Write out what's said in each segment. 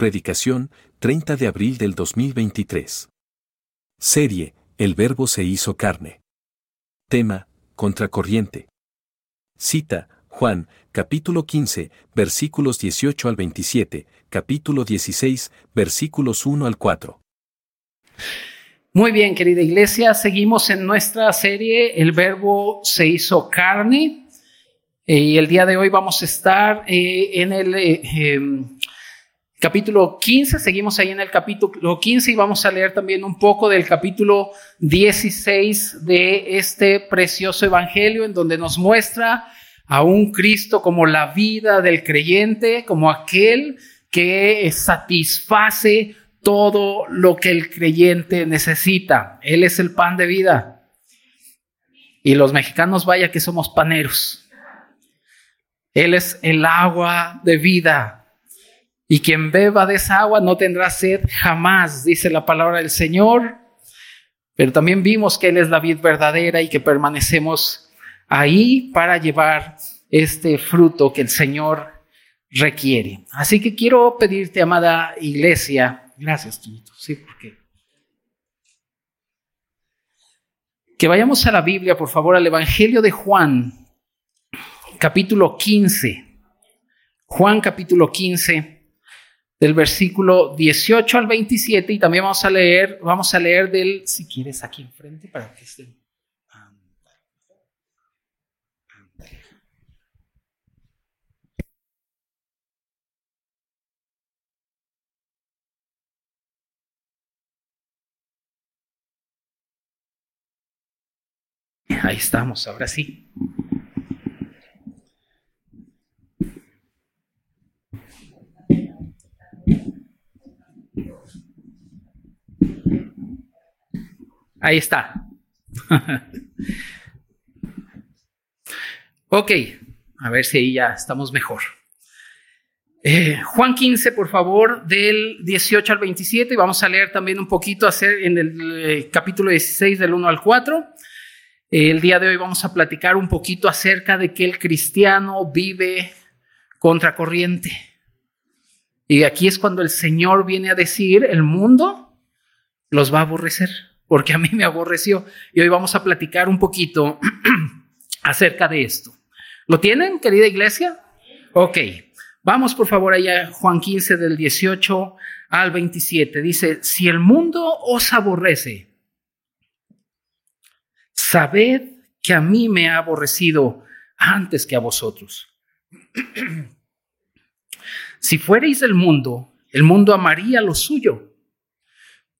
Predicación, 30 de abril del 2023. Serie, El Verbo se hizo carne. Tema, Contracorriente. Cita, Juan, capítulo 15, versículos 18 al 27, capítulo 16, versículos 1 al 4. Muy bien, querida iglesia, seguimos en nuestra serie El Verbo se hizo carne. Eh, y el día de hoy vamos a estar eh, en el eh, em, capítulo 15, seguimos ahí en el capítulo 15 y vamos a leer también un poco del capítulo 16 de este precioso evangelio en donde nos muestra a un Cristo como la vida del creyente, como aquel que satisface todo lo que el creyente necesita. Él es el pan de vida. Y los mexicanos, vaya que somos paneros. Él es el agua de vida. Y quien beba de esa agua no tendrá sed jamás, dice la palabra del Señor. Pero también vimos que Él es la vid verdadera y que permanecemos ahí para llevar este fruto que el Señor requiere. Así que quiero pedirte, amada iglesia, gracias, sí, porque que vayamos a la Biblia, por favor, al Evangelio de Juan, capítulo 15. Juan capítulo 15 del versículo 18 al 27 y también vamos a leer, vamos a leer del, si quieres, aquí enfrente para que estén. Ahí estamos, ahora sí. Ahí está. ok, a ver si ahí ya estamos mejor. Eh, Juan 15, por favor, del 18 al 27, y vamos a leer también un poquito hacer en el eh, capítulo 16 del 1 al 4. el día de hoy vamos a platicar un poquito acerca de que el cristiano vive contracorriente. Y aquí es cuando el Señor viene a decir, el mundo los va a aborrecer porque a mí me aborreció. Y hoy vamos a platicar un poquito acerca de esto. ¿Lo tienen, querida iglesia? Ok, vamos por favor allá Juan 15 del 18 al 27. Dice, si el mundo os aborrece, sabed que a mí me ha aborrecido antes que a vosotros. si fuerais del mundo, el mundo amaría lo suyo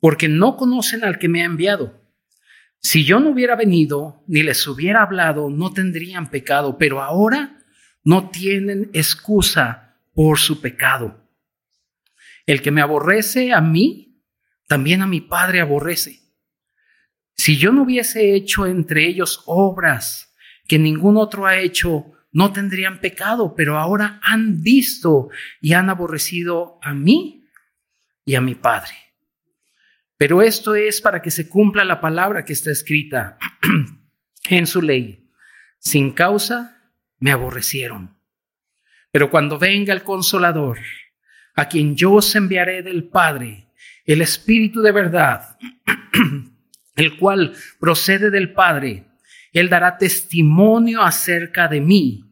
porque no conocen al que me ha enviado. Si yo no hubiera venido ni les hubiera hablado, no tendrían pecado, pero ahora no tienen excusa por su pecado. El que me aborrece a mí, también a mi Padre aborrece. Si yo no hubiese hecho entre ellos obras que ningún otro ha hecho, no tendrían pecado, pero ahora han visto y han aborrecido a mí y a mi Padre. Pero esto es para que se cumpla la palabra que está escrita en su ley. Sin causa me aborrecieron. Pero cuando venga el consolador, a quien yo os enviaré del Padre, el Espíritu de verdad, el cual procede del Padre, Él dará testimonio acerca de mí.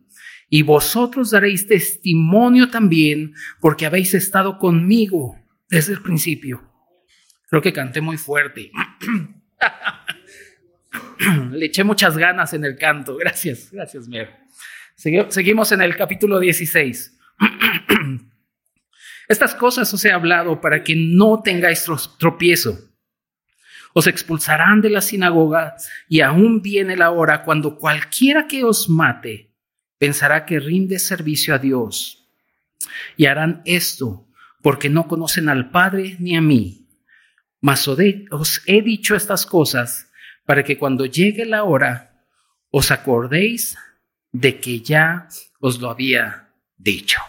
Y vosotros daréis testimonio también, porque habéis estado conmigo desde el principio. Creo que canté muy fuerte. Le eché muchas ganas en el canto. Gracias, gracias, Mier. Seguimos en el capítulo 16. Estas cosas os he hablado para que no tengáis tropiezo. Os expulsarán de la sinagoga y aún viene la hora cuando cualquiera que os mate pensará que rinde servicio a Dios. Y harán esto porque no conocen al Padre ni a mí. Mas os he dicho estas cosas para que cuando llegue la hora os acordéis de que ya os lo había dicho.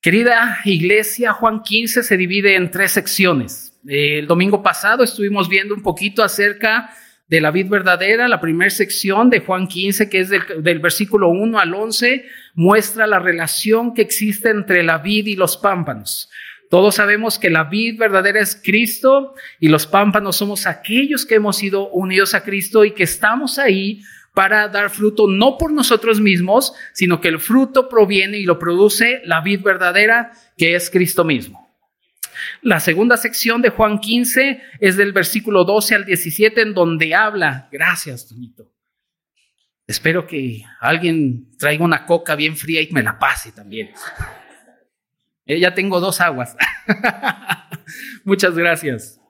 Querida iglesia, Juan 15 se divide en tres secciones. El domingo pasado estuvimos viendo un poquito acerca de la vid verdadera. La primera sección de Juan 15, que es del, versículo 1 al 11, muestra la relación que existe entre la vid y los pámpanos. Todos sabemos que la vid verdadera es Cristo y los pámpanos somos aquellos que hemos sido unidos a Cristo y que estamos ahí para dar fruto no por nosotros mismos, sino que el fruto proviene y lo produce la vid verdadera que es Cristo mismo. La segunda sección de Juan 15 es del versículo 12 al 17 en donde habla, gracias, Tonito. Espero que alguien traiga una coca bien fría y me la pase también. Eh, ya tengo dos aguas. Muchas gracias.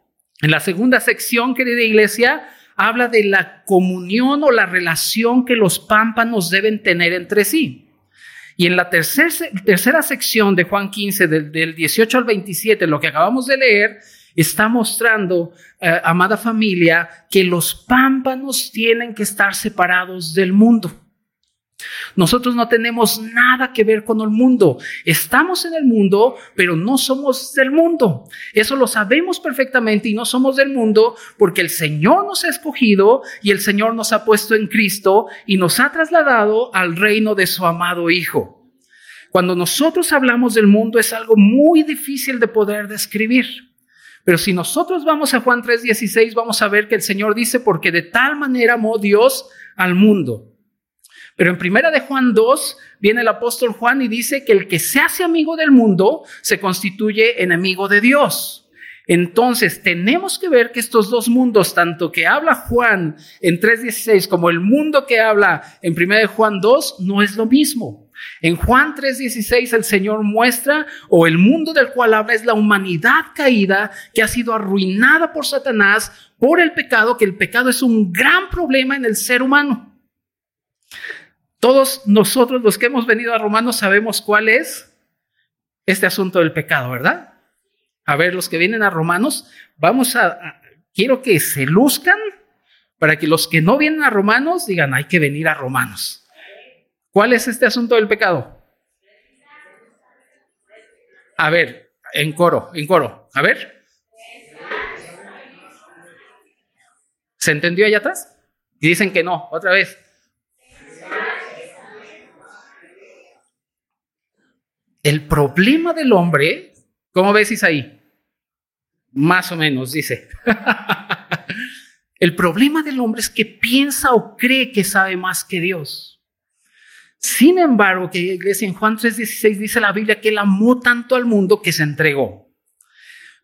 En la segunda sección, querida iglesia, habla de la comunión o la relación que los pámpanos deben tener entre sí. Y en la tercera sección de Juan 15, del, 18 al 27, lo que acabamos de leer, está mostrando, eh, amada familia, que los pámpanos tienen que estar separados del mundo. Nosotros no tenemos nada que ver con el mundo. Estamos en el mundo, pero no somos del mundo. Eso lo sabemos perfectamente y no somos del mundo porque el Señor nos ha escogido y el Señor nos ha puesto en Cristo y nos ha trasladado al reino de su amado Hijo. Cuando nosotros hablamos del mundo es algo muy difícil de poder describir. Pero si nosotros vamos a Juan 3:16, vamos a ver que el Señor dice, porque de tal manera amó Dios al mundo pero en primera de Juan 2 viene el apóstol Juan y dice que el que se hace amigo del mundo se constituye enemigo de Dios. Entonces tenemos que ver que estos dos mundos, tanto que habla Juan en 3.16 como el mundo que habla en primera de Juan 2, no es lo mismo. En Juan 3:16 el Señor muestra, o el mundo del cual habla es la humanidad caída que ha sido arruinada por Satanás, por el pecado, que el pecado es un gran problema en el ser humano. Todos nosotros los que hemos venido a Romanos sabemos cuál es este asunto del pecado, ¿verdad? A ver, los que vienen a Romanos, vamos a, quiero que se luzcan para que los que no vienen a Romanos digan, hay que venir a Romanos. ¿Cuál es este asunto del pecado? A ver, en coro, en coro, a ver. ¿Se entendió allá atrás? Y dicen que no, otra vez. El problema del hombre, ¿cómo ves ahí? Más o menos, dice. el problema del hombre es que piensa o cree que sabe más que Dios. Sin embargo, que en Juan 3:16 dice la Biblia que él amó tanto al mundo que se entregó.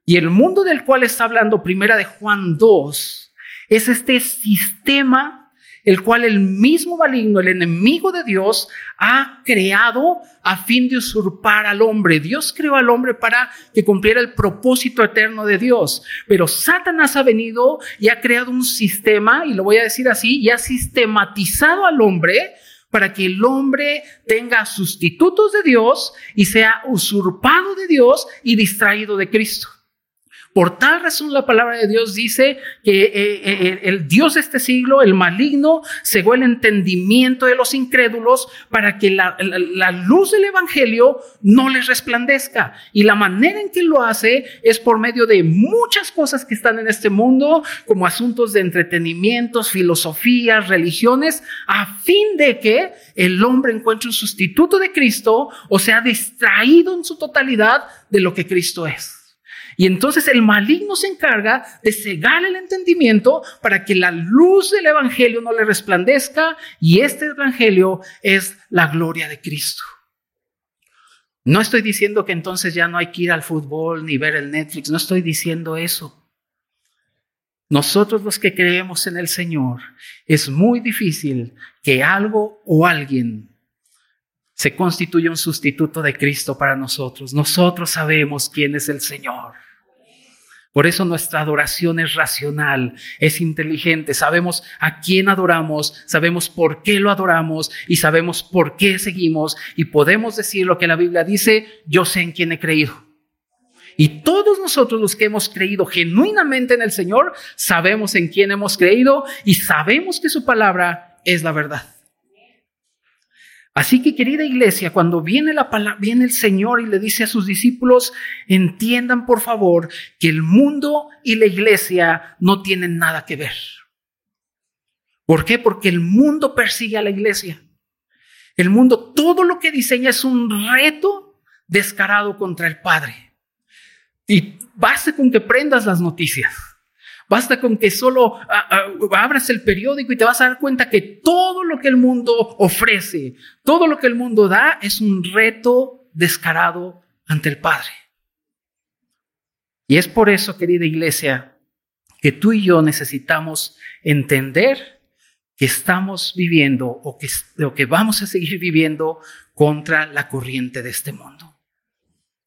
Y el mundo del cual está hablando primera de Juan 2 es este sistema el cual el mismo maligno, el enemigo de Dios, ha creado a fin de usurpar al hombre. Dios creó al hombre para que cumpliera el propósito eterno de Dios, pero Satanás ha venido y ha creado un sistema, y lo voy a decir así, y ha sistematizado al hombre para que el hombre tenga sustitutos de Dios y sea usurpado de Dios y distraído de Cristo. Por tal razón la palabra de Dios dice que eh, eh, eh, el Dios de este siglo, el maligno, cegó el entendimiento de los incrédulos para que la, luz del Evangelio no les resplandezca. Y la manera en que lo hace es por medio de muchas cosas que están en este mundo, como asuntos de entretenimientos, filosofías, religiones, a fin de que el hombre encuentre un sustituto de Cristo o sea distraído en su totalidad de lo que Cristo es. Y entonces el maligno se encarga de cegar el entendimiento para que la luz del Evangelio no le resplandezca y este Evangelio es la gloria de Cristo. No estoy diciendo que entonces ya no hay que ir al fútbol ni ver el Netflix, no estoy diciendo eso. Nosotros los que creemos en el Señor, es muy difícil que algo o alguien se constituya un sustituto de Cristo para nosotros. Nosotros sabemos quién es el Señor. Por eso nuestra adoración es racional, es inteligente. Sabemos a quién adoramos, sabemos por qué lo adoramos y sabemos por qué seguimos y podemos decir lo que la Biblia dice, yo sé en quién he creído. Y todos nosotros los que hemos creído genuinamente en el Señor, sabemos en quién hemos creído y sabemos que su palabra es la verdad. Así que querida iglesia, cuando viene, la viene el Señor y le dice a sus discípulos, entiendan por favor que el mundo y la iglesia no tienen nada que ver. ¿Por qué? Porque el mundo persigue a la iglesia. El mundo, todo lo que diseña es un reto descarado contra el Padre. Y basta con que prendas las noticias. Basta con que solo ah, ah, abras el periódico y te vas a dar cuenta que todo lo que el mundo ofrece, todo lo que el mundo da es un reto descarado ante el Padre. Y es por eso, querida iglesia, que tú y yo necesitamos entender que estamos viviendo o que, o que vamos a seguir viviendo contra la corriente de este mundo.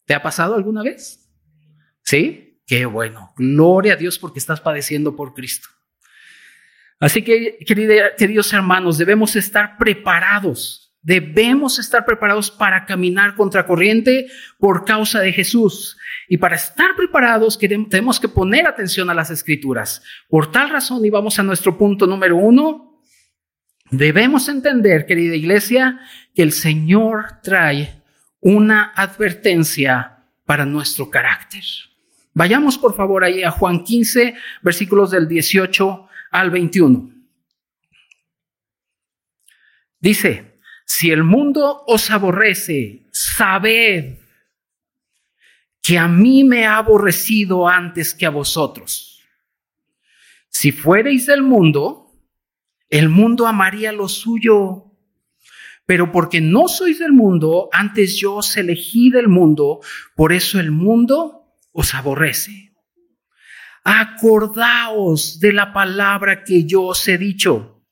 ¿Te ha pasado alguna vez? ¿Sí? Qué bueno. Gloria a Dios porque estás padeciendo por Cristo. Así que, queridos hermanos, debemos estar preparados. Debemos estar preparados para caminar contra corriente por causa de Jesús. Y para estar preparados tenemos que poner atención a las escrituras. Por tal razón, y vamos a nuestro punto número uno, debemos entender, querida iglesia, que el Señor trae una advertencia para nuestro carácter. Vayamos por favor ahí a Juan 15, versículos del 18 al 21. Dice, si el mundo os aborrece, sabed que a mí me ha aborrecido antes que a vosotros. Si fuereis del mundo, el mundo amaría lo suyo. Pero porque no sois del mundo, antes yo os elegí del mundo, por eso el mundo os aborrece. Acordaos de la palabra que yo os he dicho.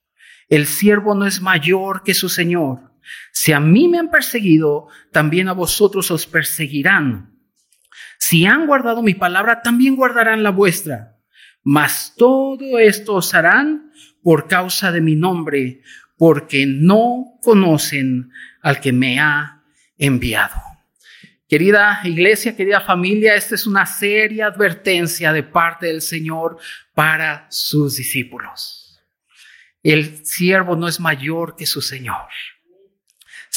El siervo no es mayor que su Señor. Si a mí me han perseguido, también a vosotros os perseguirán. Si han guardado mi palabra, también guardarán la vuestra. Mas todo esto os harán por causa de mi nombre, porque no conocen al que me ha enviado. Querida iglesia, querida familia, esta es una seria advertencia de parte del Señor para sus discípulos. El siervo no es mayor que su Señor.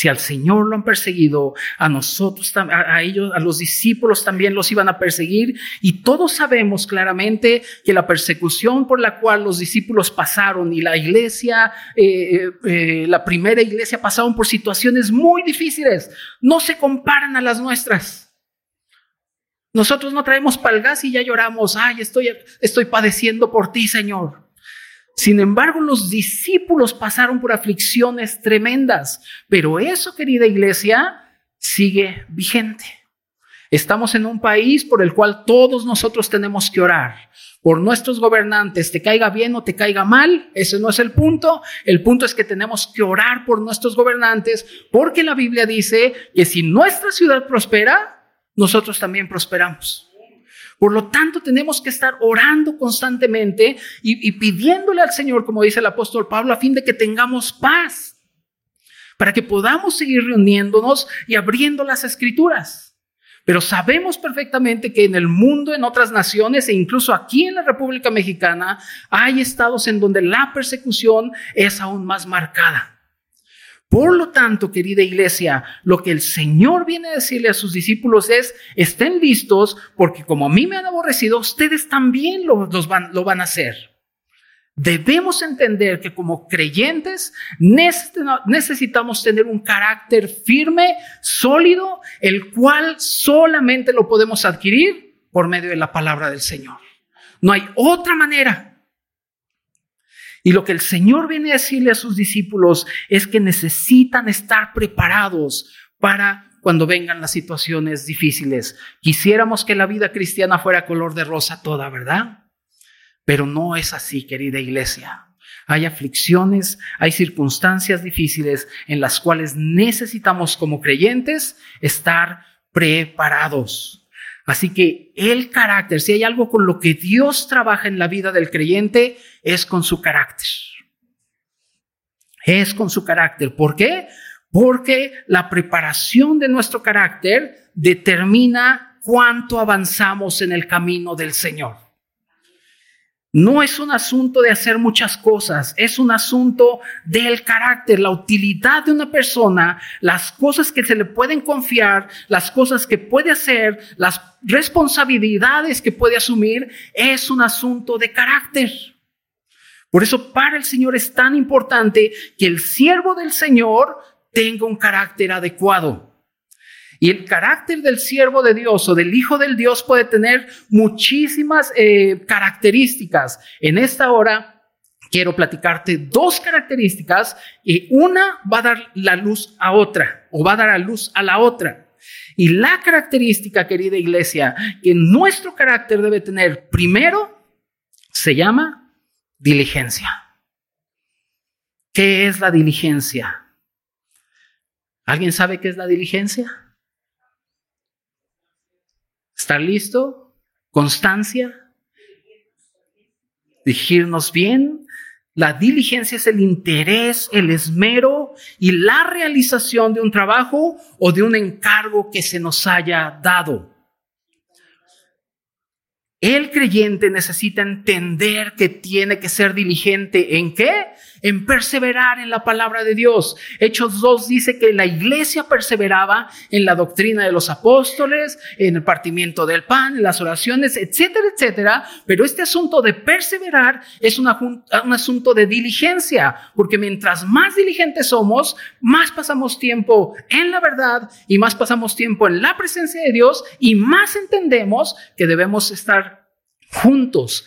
Si al Señor lo han perseguido, a nosotros, a ellos, a los discípulos también los iban a perseguir. Y todos sabemos claramente que la persecución por la cual los discípulos pasaron y la iglesia, eh, eh, eh, la primera iglesia pasaron por situaciones muy difíciles. No se comparan a las nuestras. Nosotros no traemos palgas y ya lloramos. Ay, estoy, estoy padeciendo por ti, Señor. Sin embargo, los discípulos pasaron por aflicciones tremendas, pero eso, querida iglesia, sigue vigente. Estamos en un país por el cual todos nosotros tenemos que orar por nuestros gobernantes, te caiga bien o te caiga mal, ese no es el punto. El punto es que tenemos que orar por nuestros gobernantes porque la Biblia dice que si nuestra ciudad prospera, nosotros también prosperamos. Por lo tanto, tenemos que estar orando constantemente y, pidiéndole al Señor, como dice el apóstol Pablo, a fin de que tengamos paz, para que podamos seguir reuniéndonos y abriendo las escrituras. Pero sabemos perfectamente que en el mundo, en otras naciones e incluso aquí en la República Mexicana, hay estados en donde la persecución es aún más marcada. Por lo tanto, querida iglesia, lo que el Señor viene a decirle a sus discípulos es, estén listos porque como a mí me han aborrecido, ustedes también lo, van, lo van a hacer. Debemos entender que como creyentes necesitamos tener un carácter firme, sólido, el cual solamente lo podemos adquirir por medio de la palabra del Señor. No hay otra manera. Y lo que el Señor viene a decirle a sus discípulos es que necesitan estar preparados para cuando vengan las situaciones difíciles. Quisiéramos que la vida cristiana fuera color de rosa toda, ¿verdad? Pero no es así, querida iglesia. Hay aflicciones, hay circunstancias difíciles en las cuales necesitamos como creyentes estar preparados. Así que el carácter, si hay algo con lo que Dios trabaja en la vida del creyente, es con su carácter. Es con su carácter. ¿Por qué? Porque la preparación de nuestro carácter determina cuánto avanzamos en el camino del Señor. No es un asunto de hacer muchas cosas, es un asunto del carácter, la utilidad de una persona, las cosas que se le pueden confiar, las cosas que puede hacer, las responsabilidades que puede asumir, es un asunto de carácter. Por eso para el Señor es tan importante que el siervo del Señor tenga un carácter adecuado. Y el carácter del siervo de Dios o del hijo del Dios puede tener muchísimas eh, características. En esta hora quiero platicarte dos características y una va a dar la luz a otra o va a dar la luz a la otra. Y la característica, querida iglesia, que nuestro carácter debe tener primero se llama diligencia. ¿Qué es la diligencia? ¿Alguien sabe qué es la diligencia? ¿Estar listo? ¿Constancia? ¿Dirigirnos bien? La diligencia es el interés, el esmero y la realización de un trabajo o de un encargo que se nos haya dado. El creyente necesita entender que tiene que ser diligente en qué? En perseverar en la palabra de Dios. Hechos 2 dice que la iglesia perseveraba en la doctrina de los apóstoles, en el partimiento del pan, en las oraciones, etcétera, etcétera. Pero este asunto de perseverar es un asunto de diligencia, porque mientras más diligentes somos, más pasamos tiempo en la verdad y más pasamos tiempo en la presencia de Dios y más entendemos que debemos estar juntos,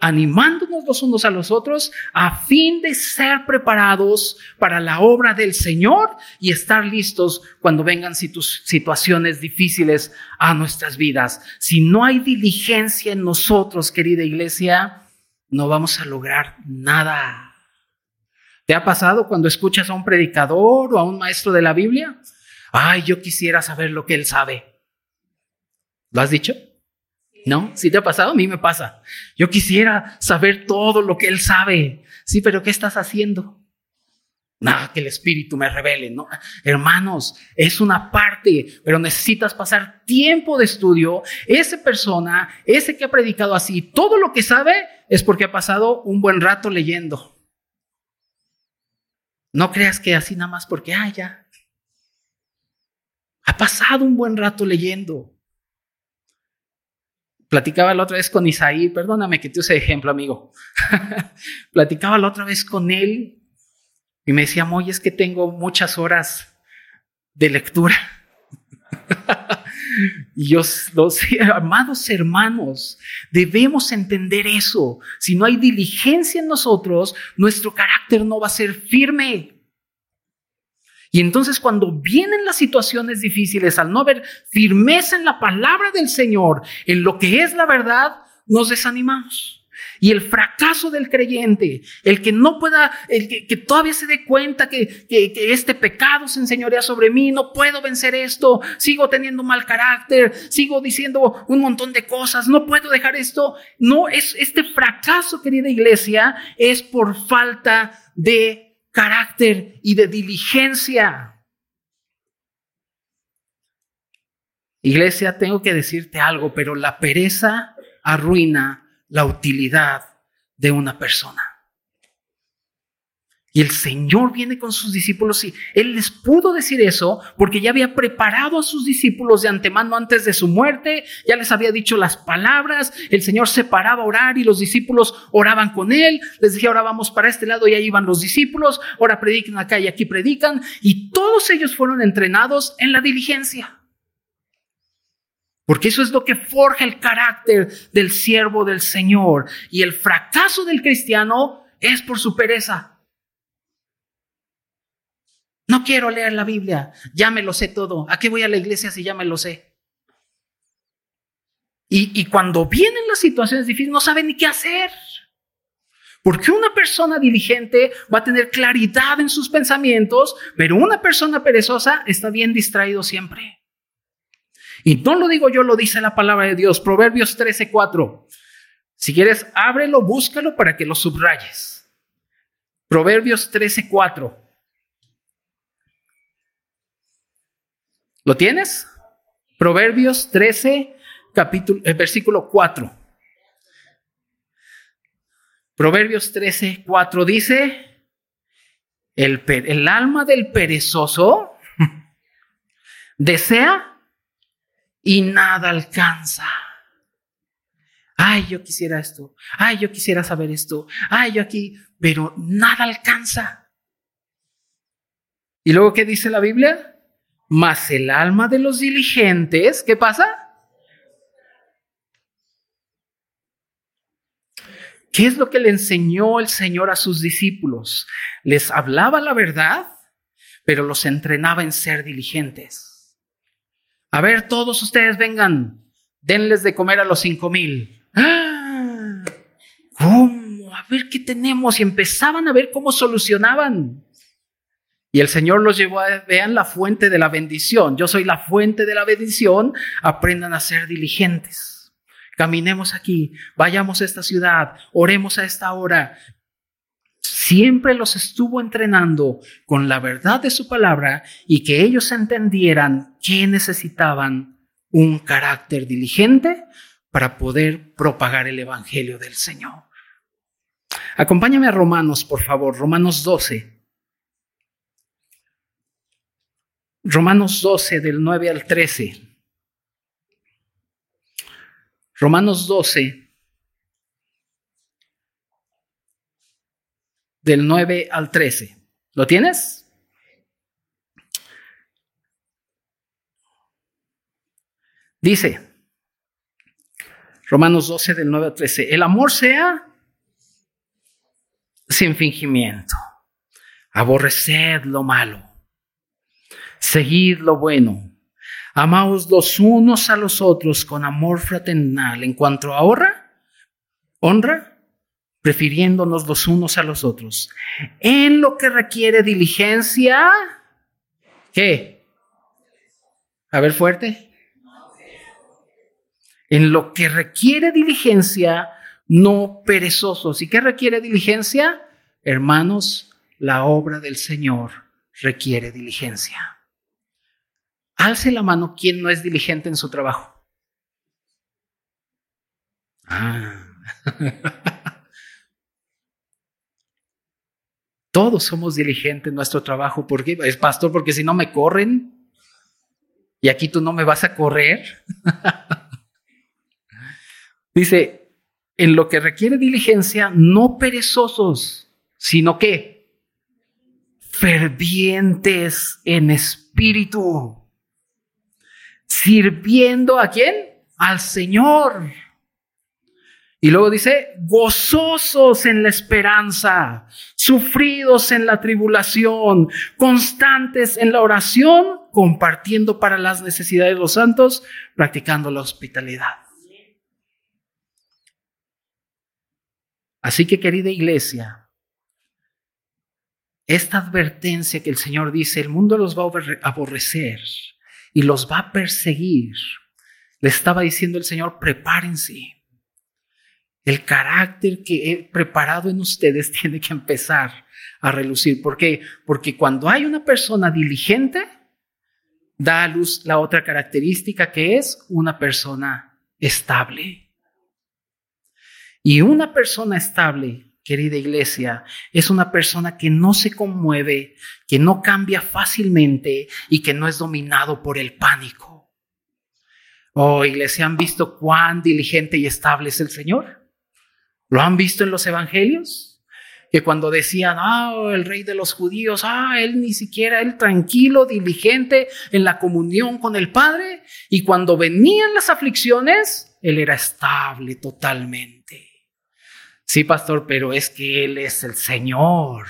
animándonos los unos a los otros a fin de ser preparados para la obra del Señor y estar listos cuando vengan situaciones difíciles a nuestras vidas. Si no hay diligencia en nosotros, querida iglesia, no vamos a lograr nada. ¿Te ha pasado cuando escuchas a un predicador o a un maestro de la Biblia? Ay, yo quisiera saber lo que él sabe. ¿Lo has dicho? ¿No? Si te ha pasado, a mí me pasa. Yo quisiera saber todo lo que Él sabe. Sí, pero ¿qué estás haciendo? Nada, que el Espíritu me revele, ¿no? Hermanos, es una parte, pero necesitas pasar tiempo de estudio. Esa persona, ese que ha predicado así, todo lo que sabe es porque ha pasado un buen rato leyendo. No creas que así nada más porque, ah, ya. Ha pasado un buen rato leyendo. Platicaba la otra vez con Isaí, perdóname que te use ejemplo, amigo. Platicaba la otra vez con él y me decía, Moy, es que tengo muchas horas de lectura. y yo, los amados hermanos, debemos entender eso. Si no hay diligencia en nosotros, nuestro carácter no va a ser firme. Y entonces cuando vienen las situaciones difíciles, al no ver firmeza en la palabra del Señor, en lo que es la verdad, nos desanimamos. Y el fracaso del creyente, el que no pueda, el que, todavía se dé cuenta que, que, este pecado se enseñorea sobre mí, no puedo vencer esto, sigo teniendo mal carácter, sigo diciendo un montón de cosas, no puedo dejar esto. No, es este fracaso, querida iglesia, es por falta de carácter y de diligencia. Iglesia, tengo que decirte algo, pero la pereza arruina la utilidad de una persona. Y el Señor viene con sus discípulos y Él les pudo decir eso porque ya había preparado a sus discípulos de antemano antes de su muerte, ya les había dicho las palabras, el Señor se paraba a orar y los discípulos oraban con Él, les dije ahora vamos para este lado y ahí van los discípulos, ahora predican acá y aquí predican y todos ellos fueron entrenados en la diligencia. Porque eso es lo que forja el carácter del siervo del Señor. Y el fracaso del cristiano es por su pereza. No quiero leer la Biblia, ya me lo sé todo. ¿A qué voy a la iglesia si ya me lo sé? Y, cuando vienen las situaciones difíciles no saben ni qué hacer. Porque una persona diligente va a tener claridad en sus pensamientos, pero una persona perezosa está bien distraído siempre. Y no lo digo yo, lo dice la palabra de Dios, Proverbios 13:4. Si quieres, ábrelo, búscalo para que lo subrayes. Proverbios 13:4. ¿Lo tienes? Proverbios 13, capítulo, eh, versículo 4. Proverbios 13, 4 dice, el, el alma del perezoso desea y nada alcanza. Ay, yo quisiera esto. Ay, yo quisiera saber esto. Ay, yo aquí, pero nada alcanza. ¿Y luego qué dice la Biblia? Mas el alma de los diligentes, ¿qué pasa? ¿Qué es lo que le enseñó el Señor a sus discípulos? Les hablaba la verdad, pero los entrenaba en ser diligentes. A ver, todos ustedes vengan, denles de comer a los cinco mil. ¡Ah! ¿Cómo? A ver qué tenemos. Y empezaban a ver cómo solucionaban. Y el Señor los llevó a, vean la fuente de la bendición. Yo soy la fuente de la bendición. Aprendan a ser diligentes. Caminemos aquí, vayamos a esta ciudad, oremos a esta hora. Siempre los estuvo entrenando con la verdad de su palabra y que ellos entendieran que necesitaban un carácter diligente para poder propagar el Evangelio del Señor. Acompáñame a Romanos, por favor, Romanos 12. Romanos 12 del 9 al 13. Romanos 12 del 9 al 13. ¿Lo tienes? Dice, Romanos 12 del 9 al 13, el amor sea sin fingimiento, aborreced lo malo Seguid lo bueno. Amaos los unos a los otros con amor fraternal. En cuanto a honra, honra, prefiriéndonos los unos a los otros. En lo que requiere diligencia, ¿qué? A ver fuerte. En lo que requiere diligencia, no perezosos. ¿Y qué requiere diligencia? Hermanos, la obra del Señor requiere diligencia. Alce la mano quien no es diligente en su trabajo. Ah. Todos somos diligentes en nuestro trabajo. ¿Por qué? Es pastor, porque si no me corren y aquí tú no me vas a correr. Dice, en lo que requiere diligencia, no perezosos, sino que fervientes en espíritu sirviendo a quién? Al Señor. Y luego dice, gozosos en la esperanza, sufridos en la tribulación, constantes en la oración, compartiendo para las necesidades de los santos, practicando la hospitalidad. Así que querida iglesia, esta advertencia que el Señor dice, el mundo los va a aborrecer, y los va a perseguir. Le estaba diciendo el Señor, prepárense. El carácter que he preparado en ustedes tiene que empezar a relucir. ¿Por qué? Porque cuando hay una persona diligente, da a luz la otra característica que es una persona estable. Y una persona estable querida iglesia, es una persona que no se conmueve, que no cambia fácilmente y que no es dominado por el pánico. Oh, iglesia, ¿han visto cuán diligente y estable es el Señor? ¿Lo han visto en los evangelios? Que cuando decían, ah, el rey de los judíos, ah, él ni siquiera, él tranquilo, diligente en la comunión con el Padre, y cuando venían las aflicciones, él era estable totalmente. Sí, pastor, pero es que Él es el Señor.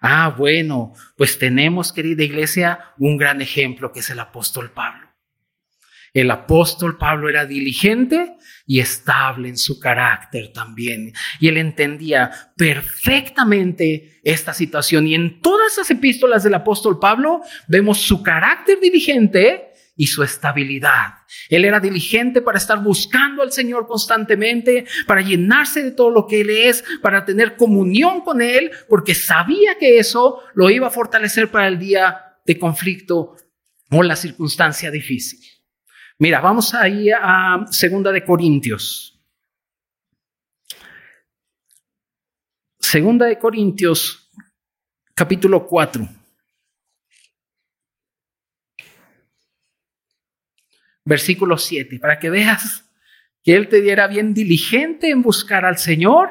Ah, bueno, pues tenemos, querida iglesia, un gran ejemplo que es el apóstol Pablo. El apóstol Pablo era diligente y estable en su carácter también. Y él entendía perfectamente esta situación. Y en todas esas epístolas del apóstol Pablo vemos su carácter diligente y su estabilidad. Él era diligente para estar buscando al Señor constantemente, para llenarse de todo lo que Él es, para tener comunión con Él, porque sabía que eso lo iba a fortalecer para el día de conflicto o la circunstancia difícil. Mira, vamos ahí a Segunda de Corintios. Segunda de Corintios, capítulo 4. Versículo 7, para que veas que él te diera bien diligente en buscar al Señor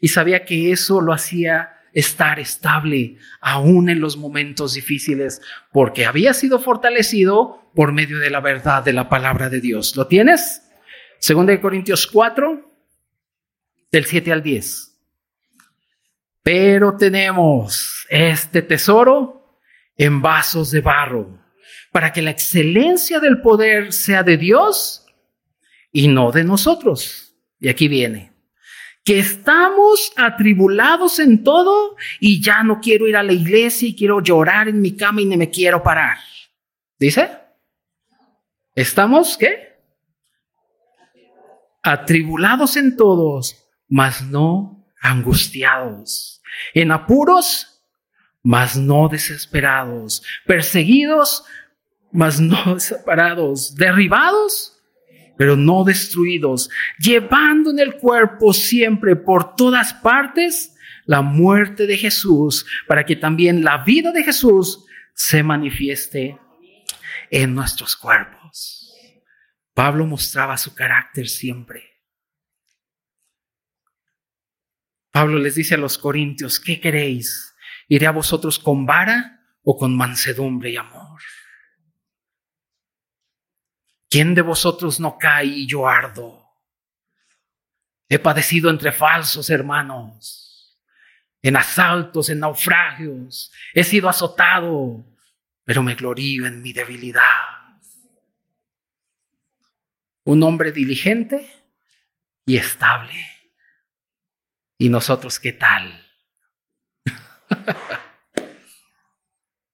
y sabía que eso lo hacía estar estable aún en los momentos difíciles, porque había sido fortalecido por medio de la verdad de la palabra de Dios. ¿Lo tienes? Segunda de Corintios 4, del 7 al 10. Pero tenemos este tesoro en vasos de barro, para que la excelencia del poder sea de Dios y no de nosotros. Y aquí viene que estamos atribulados en todo y ya no quiero ir a la iglesia y quiero llorar en mi cama y ni me quiero parar. ¿Dice? ¿Estamos qué? Atribulados en todos, mas no angustiados. En apuros, mas no desesperados. Perseguidos, mas no desesperados. Derribados, pero no destruidos, llevando en el cuerpo siempre por todas partes la muerte de Jesús, para que también la vida de Jesús se manifieste en nuestros cuerpos. Pablo mostraba su carácter siempre. Pablo les dice a los corintios, ¿qué queréis? ¿Iré a vosotros con vara o con mansedumbre y amor? ¿Quién de vosotros no cae y yo ardo? He padecido entre falsos hermanos, en asaltos, en naufragios, he sido azotado, pero me glorío en mi debilidad. Un hombre diligente y estable. ¿Y nosotros qué tal?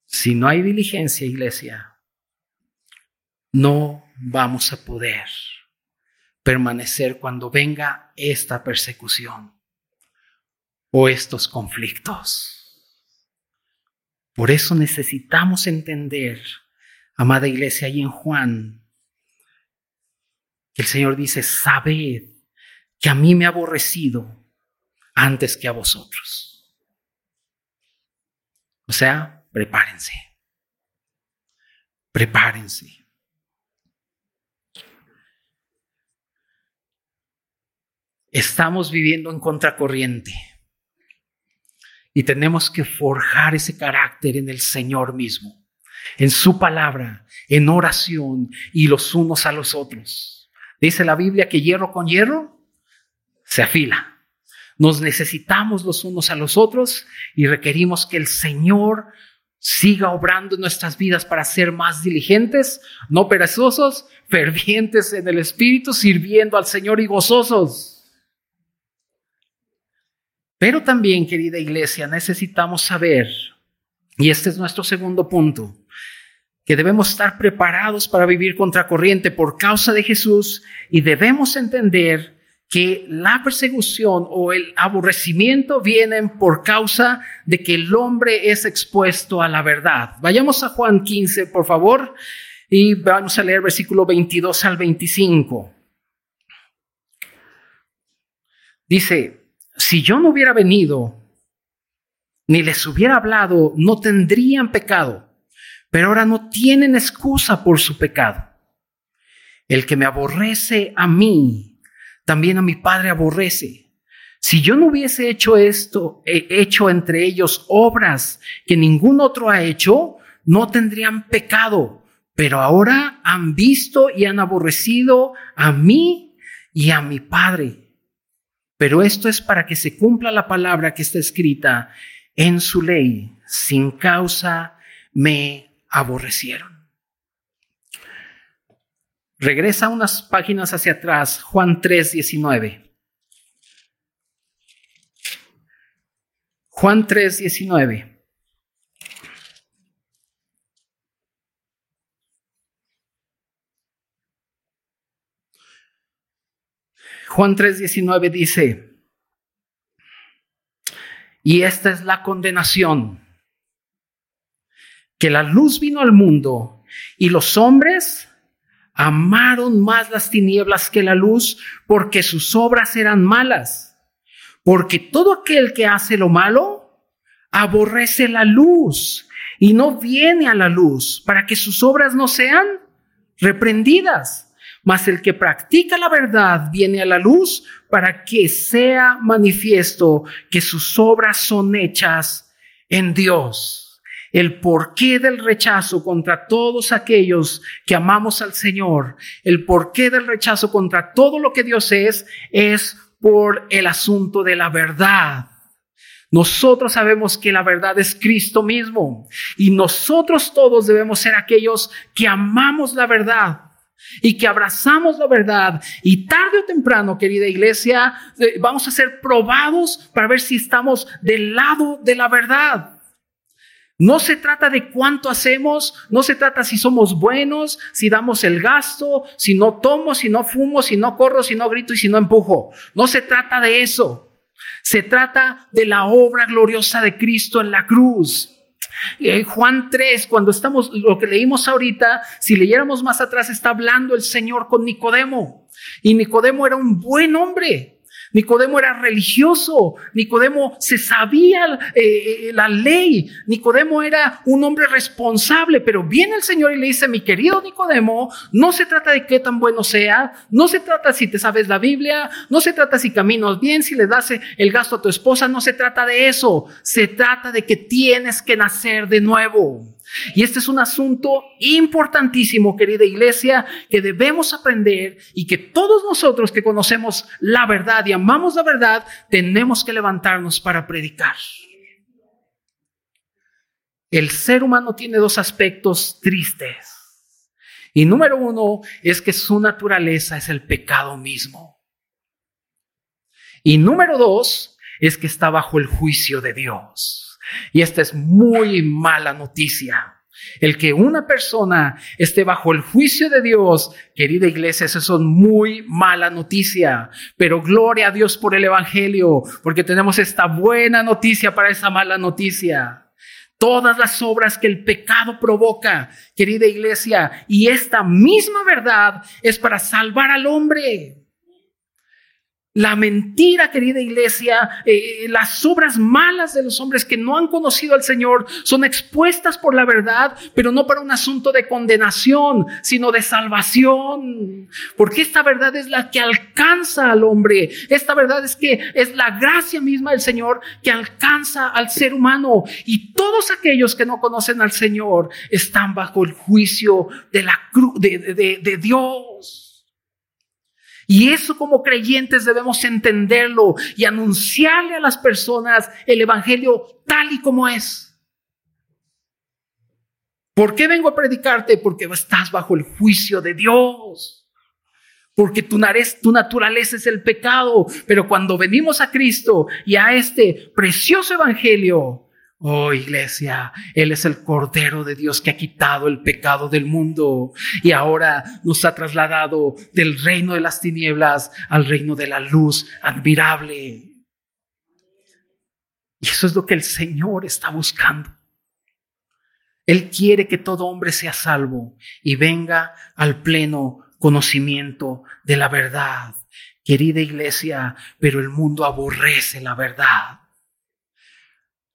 si no hay diligencia, iglesia, no vamos a poder permanecer cuando venga esta persecución o estos conflictos. Por eso necesitamos entender, amada iglesia, ahí en Juan, que el Señor dice, sabed que a mí me ha aborrecido antes que a vosotros. O sea, prepárense. Prepárense. Estamos viviendo en contracorriente y tenemos que forjar ese carácter en el Señor mismo, en su palabra, en oración y los unos a los otros. Dice la Biblia que hierro con hierro se afila. Nos necesitamos los unos a los otros y requerimos que el Señor siga obrando en nuestras vidas para ser más diligentes, no perezosos, fervientes en el Espíritu, sirviendo al Señor y gozosos. Pero también, querida iglesia, necesitamos saber, y este es nuestro segundo punto, que debemos estar preparados para vivir contracorriente por causa de Jesús y debemos entender que la persecución o el aborrecimiento vienen por causa de que el hombre es expuesto a la verdad. Vayamos a Juan 15, por favor, y vamos a leer versículo 22 al 25. Dice, si yo no hubiera venido ni les hubiera hablado, no tendrían pecado, pero ahora no tienen excusa por su pecado. El que me aborrece a mí, también a mi Padre aborrece. Si yo no hubiese hecho esto, hecho entre ellos obras que ningún otro ha hecho, no tendrían pecado, pero ahora han visto y han aborrecido a mí y a mi Padre. Pero esto es para que se cumpla la palabra que está escrita en su ley. Sin causa me aborrecieron. Regresa unas páginas hacia atrás, Juan 3, 19. Juan 3, 19. Juan 3:19 dice, y esta es la condenación, que la luz vino al mundo y los hombres amaron más las tinieblas que la luz porque sus obras eran malas. Porque todo aquel que hace lo malo aborrece la luz y no viene a la luz para que sus obras no sean reprendidas. Mas el que practica la verdad viene a la luz para que sea manifiesto que sus obras son hechas en Dios el porqué del rechazo contra todos aquellos que amamos al Señor, el porqué del rechazo contra todo lo que Dios es, es por el asunto de la verdad. Nosotros sabemos que la verdad es Cristo mismo y nosotros todos debemos ser aquellos que amamos la verdad y que abrazamos la verdad y tarde o temprano, querida iglesia, eh, vamos a ser probados para ver si estamos del lado de la verdad. No se trata de cuánto hacemos, no se trata si somos buenos, si damos el gasto, si no tomo, si no fumo, si no corro, si no grito y si no empujo. No se trata de eso. Se trata de la obra gloriosa de Cristo en la cruz. Eh, Juan 3, cuando estamos, lo que leímos ahorita, si leyéramos más atrás, está hablando el Señor con Nicodemo. Y Nicodemo era un buen hombre. Nicodemo era religioso, Nicodemo se sabía eh, eh, la ley, Nicodemo era un hombre responsable, pero viene el Señor y le dice, mi querido Nicodemo, no se trata de qué tan bueno sea, no se trata si te sabes la Biblia, no se trata si caminas bien, si le das el gasto a tu esposa, no se trata de eso, se trata de que tienes que nacer de nuevo. Y este es un asunto importantísimo, querida iglesia, que debemos aprender y que todos nosotros que conocemos la verdad y amamos la verdad, tenemos que levantarnos para predicar. El ser humano tiene dos aspectos tristes. Y número uno es que su naturaleza es el pecado mismo. Y número dos es que está bajo el juicio de Dios. Y esta es muy mala noticia. El que una persona esté bajo el juicio de Dios, querida iglesia, eso es muy mala noticia. Pero gloria a Dios por el Evangelio, porque tenemos esta buena noticia para esa mala noticia. Todas las obras que el pecado provoca, querida iglesia, y esta misma verdad es para salvar al hombre. La mentira, querida iglesia, eh, las obras malas de los hombres que no han conocido al Señor son expuestas por la verdad, pero no para un asunto de condenación, sino de salvación. Porque esta verdad es la que alcanza al hombre. Esta verdad es que es la gracia misma del Señor que alcanza al ser humano. Y todos aquellos que no conocen al Señor están bajo el juicio de la cruz de, de Dios. Y eso como creyentes debemos entenderlo y anunciarle a las personas el Evangelio tal y como es. ¿Por qué vengo a predicarte? Porque estás bajo el juicio de Dios. Porque tu, tu naturaleza es el pecado. Pero cuando venimos a Cristo y a este precioso Evangelio, Oh iglesia, Él es el Cordero de Dios que ha quitado el pecado del mundo y ahora nos ha trasladado del reino de las tinieblas al reino de la luz admirable. Y eso es lo que el Señor está buscando. Él quiere que todo hombre sea salvo y venga al pleno conocimiento de la verdad. Querida iglesia, pero el mundo aborrece la verdad.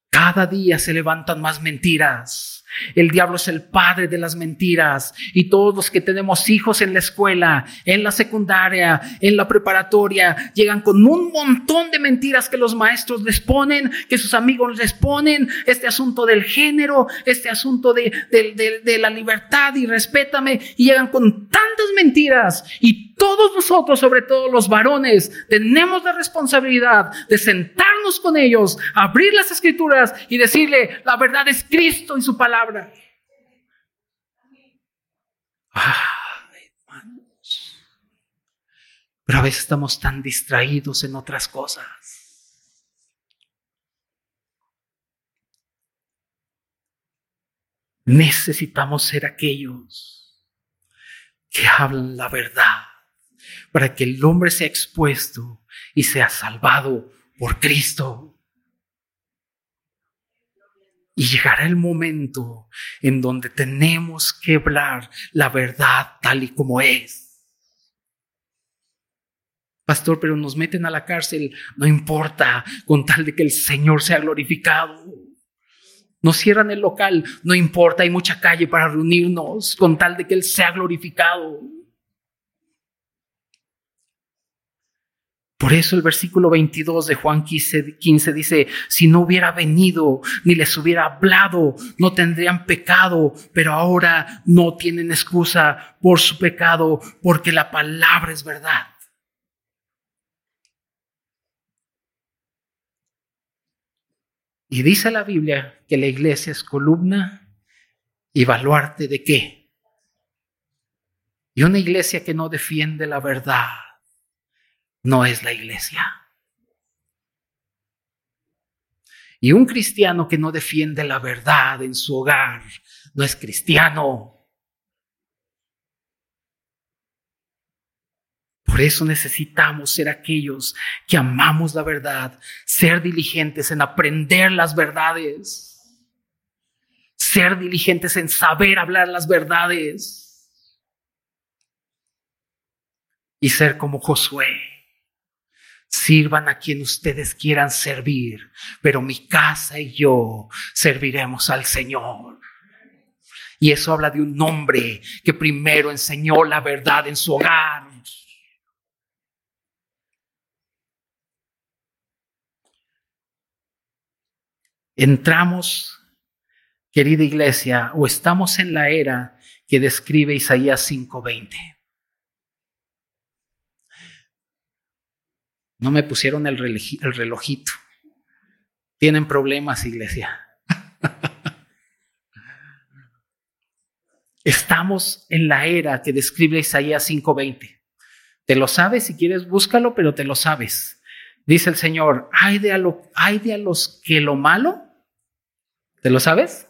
Cada día se levantan más mentiras. El diablo es el padre de las mentiras. Y todos los que tenemos hijos en la escuela, en la secundaria, en la preparatoria, llegan con un montón de mentiras que los maestros les ponen, que sus amigos les ponen, este asunto del género, este asunto de, de la libertad y respétame, y llegan con tantas mentiras y todos nosotros, sobre todo los varones, tenemos la responsabilidad de sentarnos con ellos, abrir las escrituras y decirle, la verdad es Cristo y su palabra. Pero a veces estamos tan distraídos en otras cosas. Necesitamos ser aquellos que hablan la verdad para que el hombre sea expuesto y sea salvado por Cristo. Y llegará el momento en donde tenemos que hablar la verdad tal y como es. Pastor, pero nos meten a la cárcel, no importa, con tal de que el Señor sea glorificado. Nos cierran el local, no importa, hay mucha calle para reunirnos, con tal de que Él sea glorificado. Por eso el versículo 22 de Juan 15, 15, dice, si no hubiera venido ni les hubiera hablado, no tendrían pecado, pero ahora no tienen excusa por su pecado, porque la palabra es verdad. Y dice la Biblia que la iglesia es columna y baluarte de qué. Y una iglesia que no defiende la verdad no es la iglesia. Y un cristiano que no defiende la verdad en su hogar no es cristiano. Por eso necesitamos ser aquellos que amamos la verdad, ser diligentes en aprender las verdades, ser diligentes en saber hablar las verdades y ser como Josué Sirvan a quien ustedes quieran servir, pero mi casa y yo serviremos al Señor. Y eso habla de un hombre que primero enseñó la verdad en su hogar. Entramos, querida iglesia, o estamos en la era que describe Isaías 5:20. No me pusieron el, relojito. Tienen problemas, iglesia. Estamos en la era que describe Isaías 5:20. Te lo sabes, si quieres búscalo, pero te lo sabes. Dice el Señor, hay de, hay de a los que lo malo, ¿te lo sabes?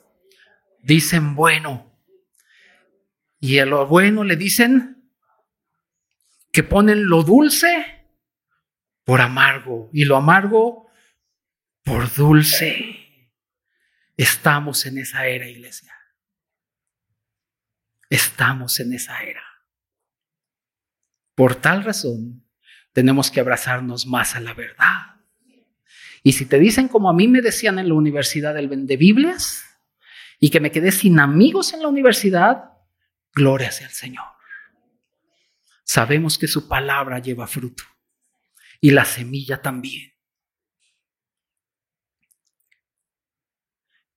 Dicen bueno. Y a lo bueno le dicen que ponen lo dulce por amargo y lo amargo por dulce. Estamos en esa era, iglesia. Estamos en esa era. Por tal razón, tenemos que abrazarnos más a la verdad. Y si te dicen como a mí me decían en la universidad del vende Biblias y que me quedé sin amigos en la universidad, gloria sea al Señor. Sabemos que su palabra lleva fruto y la semilla también.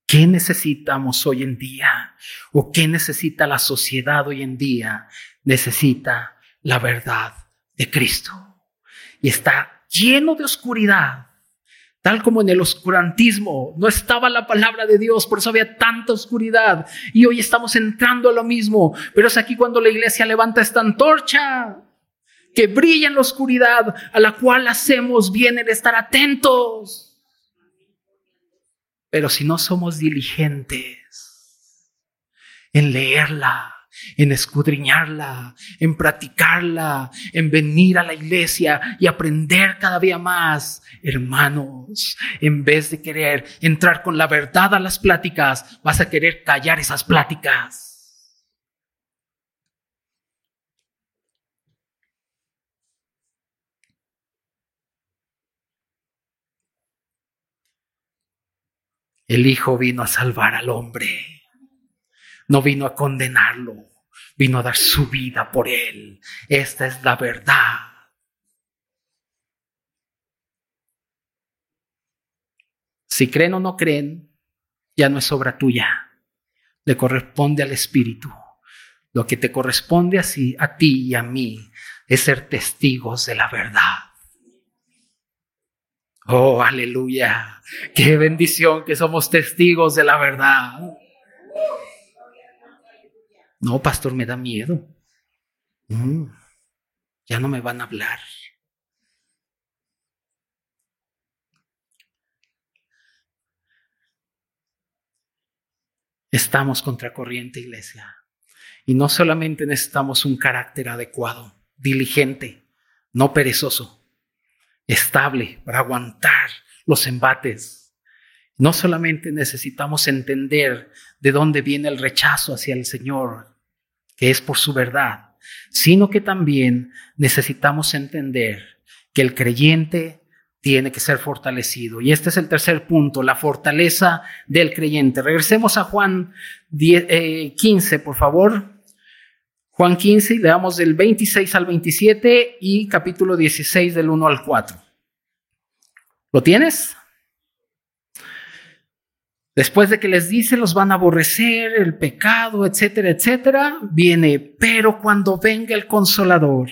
¿Qué necesitamos hoy en día? ¿O qué necesita la sociedad hoy en día? Necesita la verdad de Cristo. Y está lleno de oscuridad, tal como en el oscurantismo no estaba la palabra de Dios, por eso había tanta oscuridad. Y hoy estamos entrando a lo mismo, pero es aquí cuando la iglesia levanta esta antorcha que brilla en la oscuridad, a la cual hacemos bien el estar atentos. Pero si no somos diligentes en leerla, en escudriñarla, en practicarla, en venir a la iglesia y aprender cada día más, hermanos, en vez de querer entrar con la verdad a las pláticas, vas a querer callar esas pláticas. El Hijo vino a salvar al hombre. No vino a condenarlo, vino a dar su vida por él. Esta es la verdad. Si creen o no creen, ya no es obra tuya. Le corresponde al Espíritu. Lo que te corresponde a, a ti y a mí es ser testigos de la verdad. Oh, aleluya. Qué bendición que somos testigos de la verdad. No, pastor, me da miedo. Mm, ya no me van a hablar. Estamos contracorriente, iglesia. Y no solamente necesitamos un carácter adecuado, diligente, no perezoso, estable para aguantar los embates. No solamente necesitamos entender de dónde viene el rechazo hacia el Señor, que es por su verdad, sino que también necesitamos entender que el creyente tiene que ser fortalecido. Y este es el tercer punto, la fortaleza del creyente. Regresemos a Juan 15, eh, por favor. Juan 15, le damos del 26 al 27 y capítulo 16 del 1 al 4. ¿Lo tienes? Después de que les dice, los van a aborrecer, el pecado, etcétera, etcétera, viene, pero cuando venga el consolador,